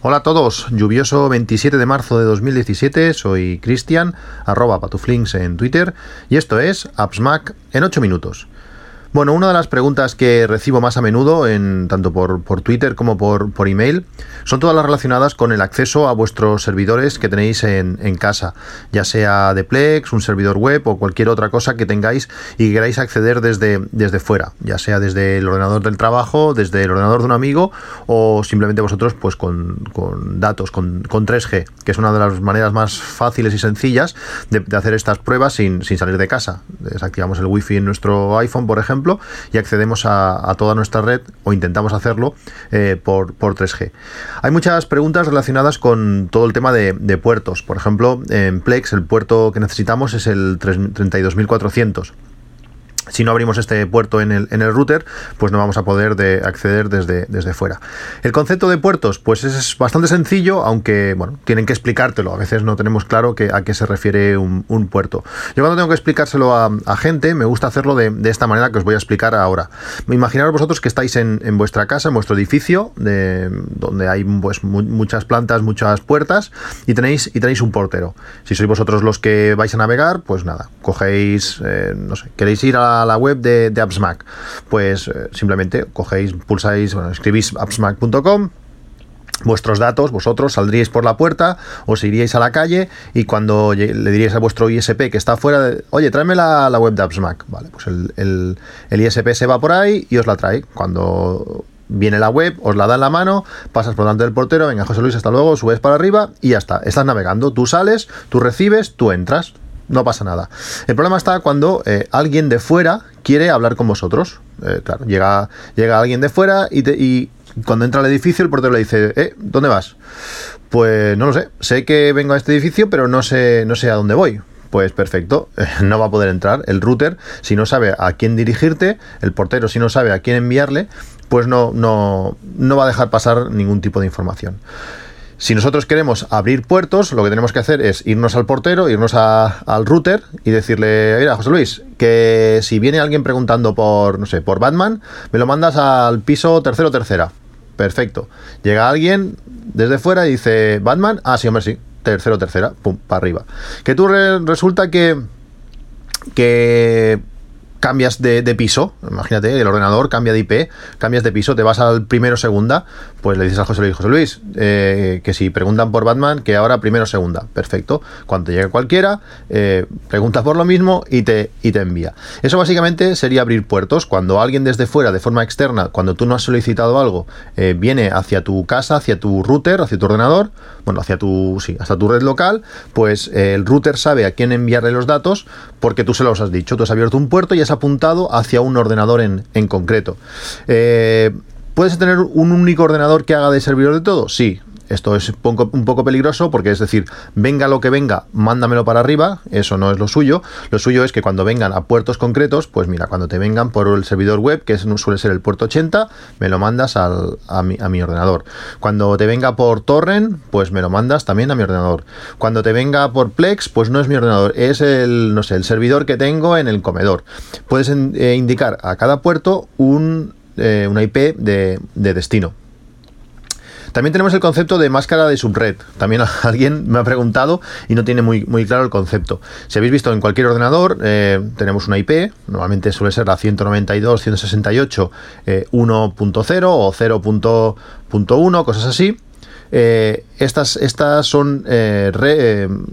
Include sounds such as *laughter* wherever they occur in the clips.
Hola a todos, lluvioso 27 de marzo de 2017, soy Cristian, arroba patuflinks en Twitter, y esto es AppsMac en 8 minutos. Bueno, una de las preguntas que recibo más a menudo, en, tanto por, Twitter como por, por, email, son todas las relacionadas con el acceso a vuestros servidores que tenéis en, casa, ya sea de Plex, un servidor web o cualquier otra cosa que tengáis y queráis acceder desde, desde fuera, ya sea desde el ordenador del trabajo, desde el ordenador de un amigo o simplemente vosotros pues con, datos, con, 3G, que es una de las maneras más fáciles y sencillas de, hacer estas pruebas sin, sin salir de casa. Desactivamos el wifi en nuestro iPhone, por ejemplo, y accedemos a, toda nuestra red o intentamos hacerlo eh, por, 3G. Hay muchas preguntas relacionadas con todo el tema de, de puertos. Por ejemplo, en Plex el puerto que necesitamos es el 32400 si no abrimos este puerto en el, en el router, pues no vamos a poder de acceder desde, desde fuera. El concepto de puertos, pues es bastante sencillo, aunque bueno, tienen que explicártelo. A veces no tenemos claro que, a qué se refiere un, puerto. Yo cuando tengo que explicárselo a, gente, me gusta hacerlo de, esta manera que os voy a explicar ahora. Imaginaros vosotros que estáis en, vuestra casa, en vuestro edificio, de, donde hay pues, muchas plantas, muchas puertas, y tenéis, y tenéis un portero. Si sois vosotros los que vais a navegar, pues nada, cogéis, eh, no sé, queréis ir a la web de, de? Pues eh, simplemente cogéis, pulsáis, bueno, escribís appsmac.com vuestros datos, vosotros saldríais por la puerta, os iríais a la calle y cuando le diríais a vuestro ISP que está afuera, oye, tráeme la, web de AppsMac. Vale, pues el, el, ISP se va por ahí y os la trae. Cuando viene la web, os la da en la mano, pasas por delante del portero, venga José Luis, hasta luego, subes para arriba y ya está. Estás navegando, tú sales, tú recibes, tú entras no pasa nada. El problema está cuando eh, alguien de fuera quiere hablar con vosotros. Eh, claro, llega, llega alguien de fuera y, y cuando entra al edificio el portero le dice, eh, ¿dónde vas? Pues no lo sé, sé que vengo a este edificio, pero no sé, no sé a dónde voy. Pues perfecto, *laughs* no va a poder entrar. El router, si no sabe a quién dirigirte, el portero, si no sabe a quién enviarle, pues no, no, no va a dejar pasar ningún tipo de información. Si nosotros queremos abrir puertos, lo que tenemos que hacer es irnos al portero, irnos al router y decirle, mira, José Luis, que si viene alguien preguntando por, no sé, por Batman, me lo mandas al piso tercero tercera. Perfecto. Llega alguien desde fuera y dice, Batman, ah, sí, hombre, sí, tercero tercera, pum, para arriba. Que tú resulta que que cambias de, piso, imagínate, el ordenador cambia de IP, cambias de piso, te vas al primero segunda, pues le dices a José Luis, José Luis, eh, que si preguntan por Batman, que ahora primero segunda, perfecto. Cuando llegue cualquiera, eh, pregunta por lo mismo y te, y te envía. Eso básicamente sería abrir puertos. Cuando alguien desde fuera, de forma externa, cuando tú no has solicitado algo, eh, viene hacia tu casa, hacia tu router, hacia tu ordenador, bueno, hacia tu, sí, hasta tu red local, pues el router sabe a quién enviarle los datos porque tú se los has dicho. Tú has abierto un puerto y has apuntado hacia un ordenador en, en concreto. Eh, ¿Puedes tener un único ordenador que haga de servidor de todo? Sí, esto es un poco, peligroso porque es decir, venga lo que venga, mándamelo para arriba, eso no es lo suyo. Lo suyo es que cuando vengan a puertos concretos, pues mira, cuando te vengan por el servidor web, que suele ser el puerto 80, me lo mandas a, mi, a mi ordenador. Cuando te venga por torrent, pues me lo mandas también a mi ordenador. Cuando te venga por Plex, pues no es mi ordenador, es el, no sé, el servidor que tengo en el comedor. Puedes eh, indicar a cada puerto un, eh, una IP de destino. También tenemos el concepto de máscara de subred. También *laughs* alguien me ha preguntado y no tiene muy, muy claro el concepto. Si habéis visto en cualquier ordenador, eh, tenemos una IP, normalmente suele ser la 192.168.1.0 eh, o 0.1, cosas así. Eh, estas, estas son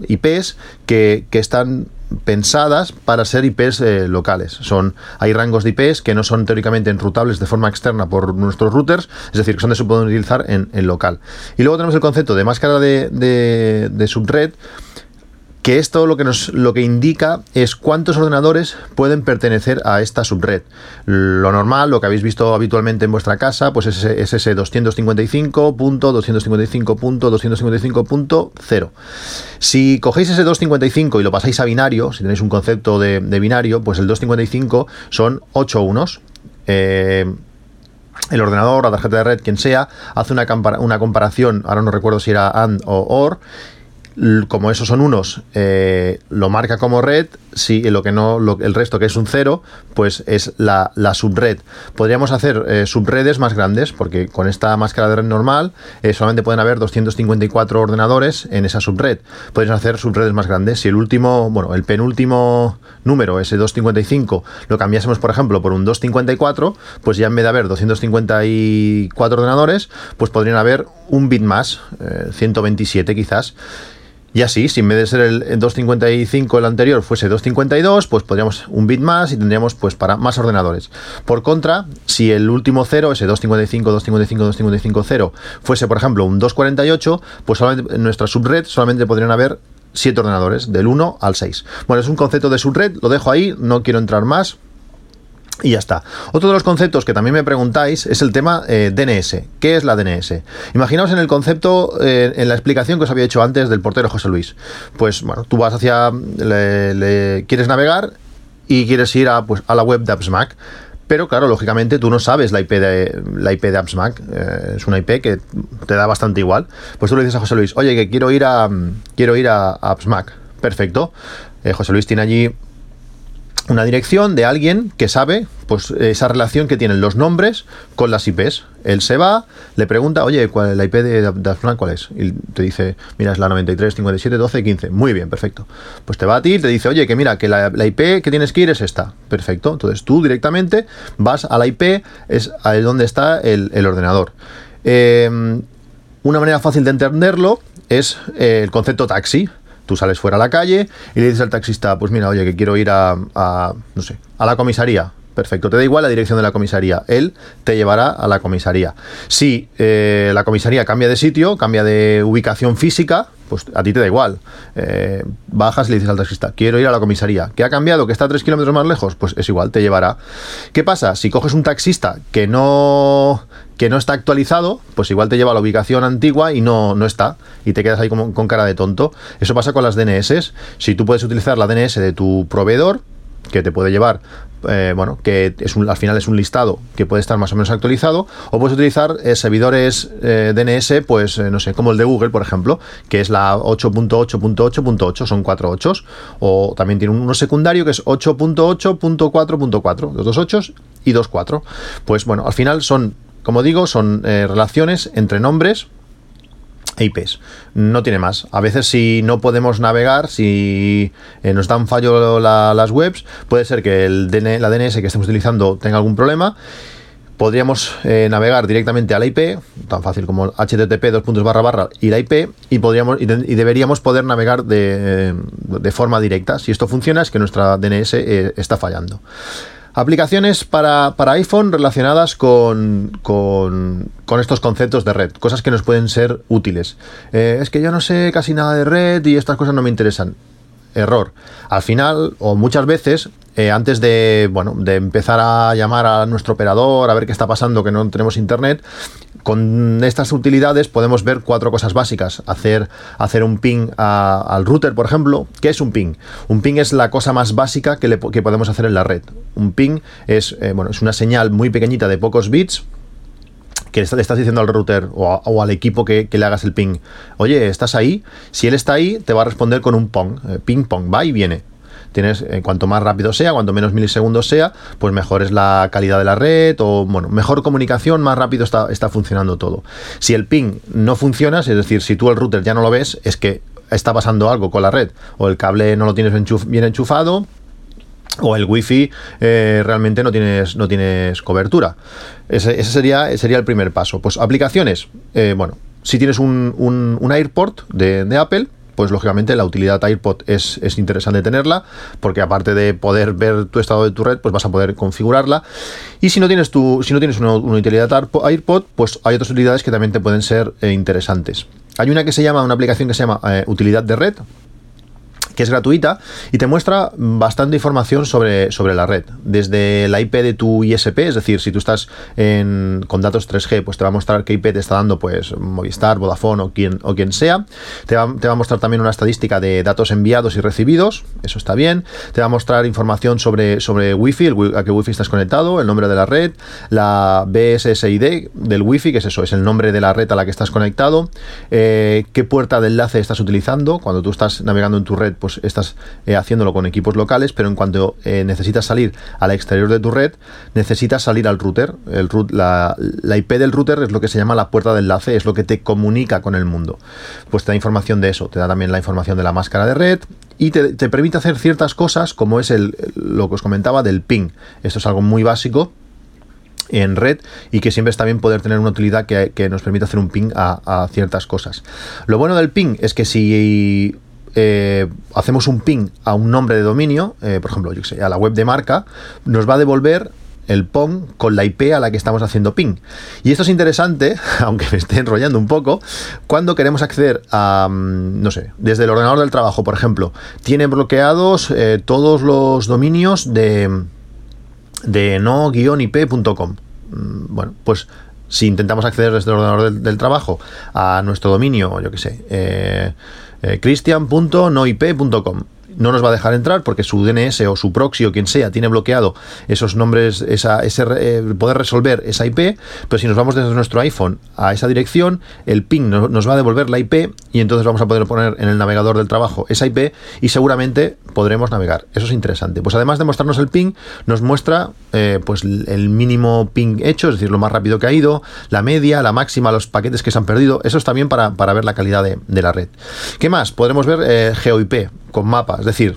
IPs que, que están pensadas para ser IPs eh, locales. Son, hay rangos de IPs que no son teóricamente enrutables de forma externa por nuestros routers, es decir, que son de se pueden utilizar en, local. Y luego tenemos el concepto de máscara de, de, de subred que esto lo que, nos, lo que indica es cuántos ordenadores pueden pertenecer a esta subred. Lo normal, lo que habéis visto habitualmente en vuestra casa, pues es ese, es ese 255.255.255.0. Si cogéis ese 255 y lo pasáis a binario, si tenéis un concepto de, binario, pues el 255 son 8 unos. Eh, el ordenador, la tarjeta de red, quien sea, hace una comparación, ahora no recuerdo si era AND o OR, como esos son unos, eh, lo marca como red, si lo que no, el resto que es un cero, pues es la, subred. Podríamos hacer eh, subredes más grandes, porque con esta máscara de red normal eh, solamente pueden haber 254 ordenadores en esa subred. Podrías hacer subredes más grandes. Si el último, bueno, el penúltimo número, ese 255, lo cambiásemos, por ejemplo, por un 254, pues ya en vez de haber 254 ordenadores, pues podrían haber un bit más, 127 quizás. Y así, si en vez de ser el 255 el anterior fuese 252, pues podríamos un bit más y tendríamos pues para más ordenadores. Por contra, si el último 0, ese 255, 255, 255, 0, fuese por ejemplo un 248, pues solamente en nuestra subred solamente podrían haber 7 ordenadores, del 1 al 6. Bueno, es un concepto de subred, lo dejo ahí, no quiero entrar más, y ya está. Otro de los conceptos que también me preguntáis es el tema eh, DNS. ¿Qué es la DNS? Imaginaos en el concepto, eh, en la explicación que os había hecho antes del portero José Luis. Pues bueno, tú vas hacia, le, quieres navegar y quieres ir a, pues, a la web de AppsMac. Pero claro, lógicamente tú no sabes la IP de, la IP de. Eh, es una IP que te da bastante igual. Pues tú le dices a José Luis, oye, que quiero ir a, quiero ir a. Perfecto. José Luis tiene allí una dirección de alguien que sabe pues esa relación que tienen los nombres con las IPs. Él se va, le pregunta, oye, ¿cuál la IP de Daflan cuál es? Y te dice, mira, es la 93, 57, 12, 15. Muy bien, perfecto. Pues te va a ti y te dice, oye, que mira, que la, IP que tienes que ir es esta. Perfecto. Entonces tú directamente vas a la IP, es ahí donde está el, ordenador. Eh, una manera fácil de entenderlo es eh, el concepto taxi. Tú sales fuera a la calle y le dices al taxista, pues mira, oye, que quiero ir a, no sé, a la comisaría. Perfecto, te da igual la dirección de la comisaría. Él te llevará a la comisaría. Si eh, la comisaría cambia de sitio, cambia de ubicación física, pues a ti te da igual. Eh, bajas y le dices al taxista, quiero ir a la comisaría. ¿Qué ha cambiado? ¿Que está a 3 kilómetros más lejos? Pues es igual, te llevará. ¿Qué pasa? Si coges un taxista que no que no está actualizado, pues igual te lleva a la ubicación antigua y no, no está, y te quedas ahí como, con cara de tonto. Eso pasa con las DNS. Si tú puedes utilizar la DNS de tu proveedor, que te puede llevar, eh, bueno, que es un, al final es un listado que puede estar más o menos actualizado, o puedes utilizar eh, servidores eh, DNS, pues no sé, como el de Google, por ejemplo, que es la 8.8.8.8, son 4 8 o también tiene uno secundario que es 8.8.4.4, los dos 8 y dos 4. Pues bueno, al final son como digo, son relaciones entre nombres IPs. No tiene más. A veces si no podemos navegar, si eh, nos dan fallo las webs, puede ser que el la DNS que estemos utilizando tenga algún problema. Podríamos eh, navegar directamente a la IP, tan fácil como http barra y la IP, y, podríamos, y, deberíamos poder navegar de, de, forma directa. Si esto funciona es que nuestra DNS está fallando. Aplicaciones para, iPhone relacionadas con, con, estos conceptos de red, cosas que nos pueden ser útiles. Eh, es que yo no sé casi nada de red y estas cosas no me interesan. Error. Al final, o muchas veces, eh, antes de, bueno, de empezar a llamar a nuestro operador, a ver qué está pasando, que no tenemos internet, con estas utilidades podemos ver cuatro cosas básicas. Hacer, hacer un ping al router, por ejemplo. ¿Qué es un ping? Un ping es la cosa más básica que, podemos hacer en la red. Un ping es, eh, bueno, es una señal muy pequeñita de pocos bits que le estás diciendo al router o, al equipo que, le hagas el ping, oye, ¿estás ahí? Si él está ahí, te va a responder con un pong, eh, ping pong, va y viene tienes eh, cuanto más rápido sea, cuanto menos milisegundos sea, pues mejor es la calidad de la red o bueno, mejor comunicación, más rápido está, está funcionando todo. Si el ping no funciona, es decir, si tú el router ya no lo ves, es que está pasando algo con la red o el cable no lo tienes bien enchufado o el wifi eh, realmente no tienes, no tienes cobertura. Ese, sería, sería el primer paso. Pues aplicaciones, eh, bueno, si tienes un, un, AirPort de, Apple, pues lógicamente la utilidad AirPod es, es, interesante tenerla, porque aparte de poder ver tu estado de tu red, pues vas a poder configurarla. Y si no tienes, tu, si no tienes una, utilidad AirPod, pues hay otras utilidades que también te pueden ser eh, interesantes. Hay una que se llama, una aplicación que se llama eh, utilidad de red, que es gratuita y te muestra bastante información sobre, sobre la red. Desde la IP de tu ISP, es decir, si tú estás con datos 3G, pues te va a mostrar qué IP te está dando pues Movistar, Vodafone o quien, o quien sea. Te va, a mostrar también una estadística de datos enviados y recibidos, eso está bien. Te va a mostrar información sobre, sobre Wi-Fi, a qué Wi-Fi estás conectado, el nombre de la red, la BSSID del Wi-Fi, que es eso, es el nombre de la red a la que estás conectado, eh, qué puerta de enlace estás utilizando. Cuando tú estás navegando en tu red, estás eh, haciéndolo con equipos locales, pero en cuanto eh, necesitas salir al exterior de tu red, necesitas salir al router. El la, IP del router es lo que se llama la puerta de enlace, es lo que te comunica con el mundo. Pues te da información de eso, te da también la información de la máscara de red y te, permite hacer ciertas cosas como es lo que os comentaba del ping. Esto es algo muy básico en red y que siempre está bien poder tener una utilidad que, nos permite hacer un ping a, ciertas cosas. Lo bueno del ping es que si eh, hacemos un ping a un nombre de dominio, eh, por ejemplo, yo sé, a la web de marca, nos va a devolver el POM con la IP a la que estamos haciendo ping. Y esto es interesante, *laughs* aunque me esté enrollando un poco, cuando queremos acceder a, mm, no sé, desde el ordenador del trabajo, por ejemplo, tiene bloqueados eh, todos los dominios de, de no-ip.com. Mm, bueno, pues si intentamos acceder desde el ordenador del, trabajo a nuestro dominio, yo qué sé, eh, cristian.noip.com no nos va a dejar entrar porque su DNS o su proxy o quien sea tiene bloqueado esos nombres, esa, eh, poder resolver esa IP, pero si nos vamos desde nuestro iPhone a esa dirección, el ping nos va a devolver la IP y entonces vamos a poder poner en el navegador del trabajo esa IP y seguramente podremos navegar. Eso es interesante. Pues además de mostrarnos el ping, nos muestra eh, pues el mínimo ping hecho, es decir, lo más rápido que ha ido, la media, la máxima, los paquetes que se han perdido. Eso es también para, ver la calidad de, la red. ¿Qué más? Podremos ver eh, GeoIP con mapas, es decir,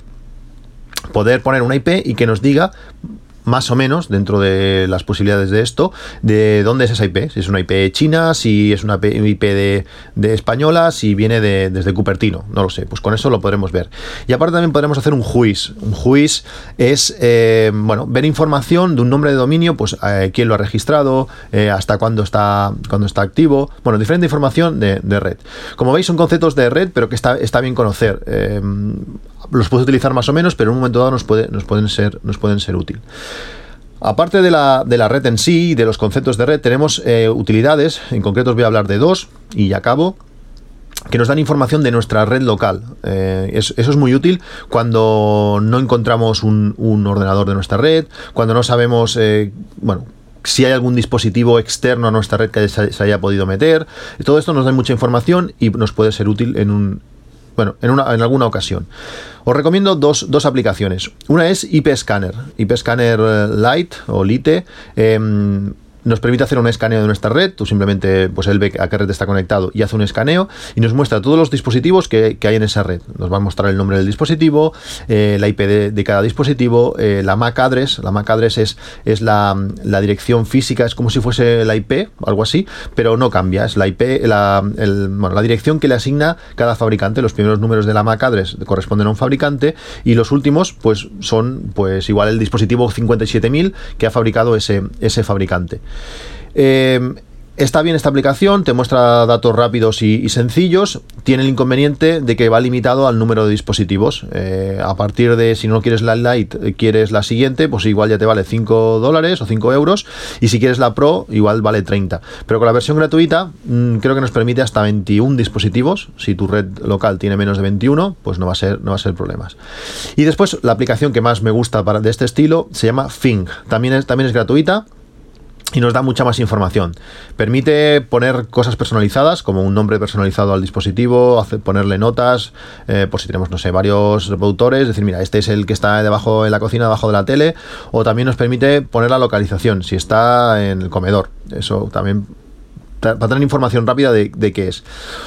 poder poner una IP y que nos diga más o menos, dentro de las posibilidades de esto, de dónde es esa IP. Si es una IP china, si es una IP de, española, si viene de, desde Cupertino, no lo sé. Pues con eso lo podremos ver. Y aparte también podremos hacer un juiz. Un juiz es, eh, bueno, ver información de un nombre de dominio, pues eh, quién lo ha registrado, eh, hasta cuándo está, cuándo está activo. Bueno, diferente información de, red. Como veis, son conceptos de red, pero que está, está bien conocer los puedes utilizar más o menos, pero en un momento dado nos, puede, nos, pueden, ser, nos pueden ser útil. Aparte de la, de la, red en sí y de los conceptos de red, tenemos eh, utilidades, en concreto os voy a hablar de dos y ya acabo, que nos dan información de nuestra red local. Eh, eso, es muy útil cuando no encontramos un, ordenador de nuestra red, cuando no sabemos, eh, bueno, si hay algún dispositivo externo a nuestra red que se, haya podido meter. Todo esto nos da mucha información y nos puede ser útil en un, bueno, en, una, en alguna ocasión. Os recomiendo dos, aplicaciones. Una es IP Scanner, IP Scanner eh, Lite o Lite. Em, nos permite hacer un escaneo de nuestra red. Tú simplemente, pues él ve a qué red está conectado y hace un escaneo y nos muestra todos los dispositivos que, hay en esa red. Nos va a mostrar el nombre del dispositivo, eh, la IP de, cada dispositivo, eh, la MAC address. La MAC address es, es la, dirección física, es como si fuese la IP, algo así, pero no cambia. Es la IP, la, la dirección que le asigna cada fabricante. Los primeros números de la MAC address corresponden a un fabricante y los últimos, pues son pues igual el dispositivo 57000 que ha fabricado ese, ese fabricante. Eh, Está bien esta aplicación, te muestra datos rápidos y, sencillos. Tiene el inconveniente de que va limitado al número de dispositivos. Eh, a partir de, si no quieres la Lite, quieres la siguiente, pues igual ya te vale 5 dólares o 5 euros. Y si quieres la Pro, igual vale 30. Pero con la versión gratuita, mm, creo que nos permite hasta 21 dispositivos. Si tu red local tiene menos de 21, pues no va a ser, no va a ser problemas. Y después, la aplicación que más me gusta de este estilo se llama Fing. También es, también es gratuita y nos da mucha más información. Permite poner cosas personalizadas, como un nombre personalizado al dispositivo, hacer, ponerle notas, eh, por si tenemos, no sé, varios reproductores, decir, mira, este es el que está debajo en la cocina, debajo de la tele, o también nos permite poner la localización, si está en el comedor. Eso también para tener información rápida de, qué es.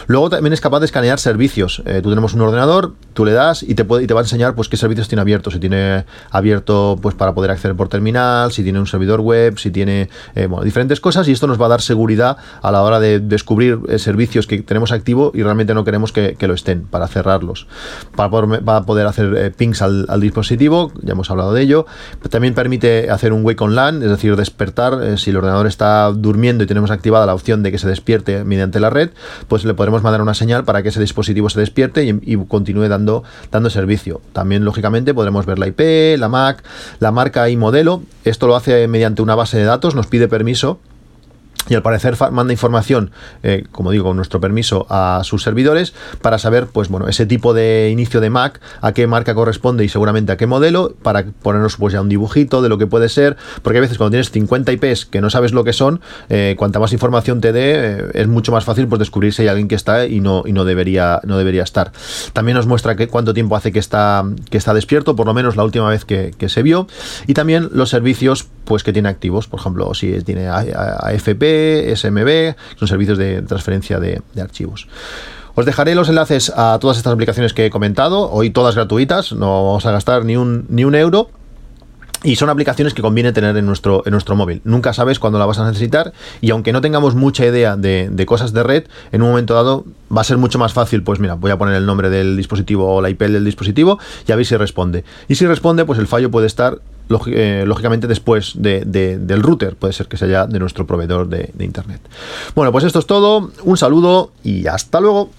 Luego también es capaz de escanear servicios. Eh, tú tenemos un ordenador, tú le das y te, puede, y te va a enseñar pues qué servicios tiene abierto. Si tiene abierto pues para poder acceder por terminal, si tiene un servidor web, si tiene eh, bueno, diferentes cosas y esto nos va a dar seguridad a la hora de descubrir eh, servicios que tenemos activo y realmente no queremos que, lo estén para cerrarlos. Para poder, poder hacer pings al, dispositivo, ya hemos hablado de ello. También permite hacer un wake on LAN, es decir, despertar si el ordenador está durmiendo y tenemos activada la opción de que se despierte mediante la red, pues le podremos mandar una señal para que ese dispositivo se despierte y, continúe dando, dando servicio. También, lógicamente, podremos ver la IP, la MAC, la marca y modelo. Esto lo hace mediante una base de datos, nos pide permiso y al parecer manda información, eh, como digo, con nuestro permiso a sus servidores para saber, pues bueno, ese tipo de inicio de Mac, a qué marca corresponde y seguramente a qué modelo, para ponernos pues ya un dibujito de lo que puede ser, porque a veces cuando tienes 50 IPs que no sabes lo que son, eh, cuanta más información te dé, eh, es mucho más fácil pues descubrir si hay alguien que está y no, y no debería, no debería estar. También nos muestra que, cuánto tiempo hace que está, que está despierto, por lo menos la última vez que, que se vio, y también los servicios pues que tiene activos, por ejemplo, si tiene AFP, SMB, son servicios de transferencia de, archivos. Os dejaré los enlaces a todas estas aplicaciones que he comentado, hoy todas gratuitas, no vamos a gastar ni un, ni un euro. Y son aplicaciones que conviene tener en nuestro, en nuestro móvil. Nunca sabes cuándo la vas a necesitar y aunque no tengamos mucha idea de, de, cosas de red, en un momento dado va a ser mucho más fácil, pues mira, voy a poner el nombre del dispositivo o la IP del dispositivo y a ver si responde. Y si responde, pues el fallo puede estar eh, lógicamente después del router, puede ser que sea ya de nuestro proveedor de, de Internet. Bueno, pues esto es todo, un saludo y hasta luego.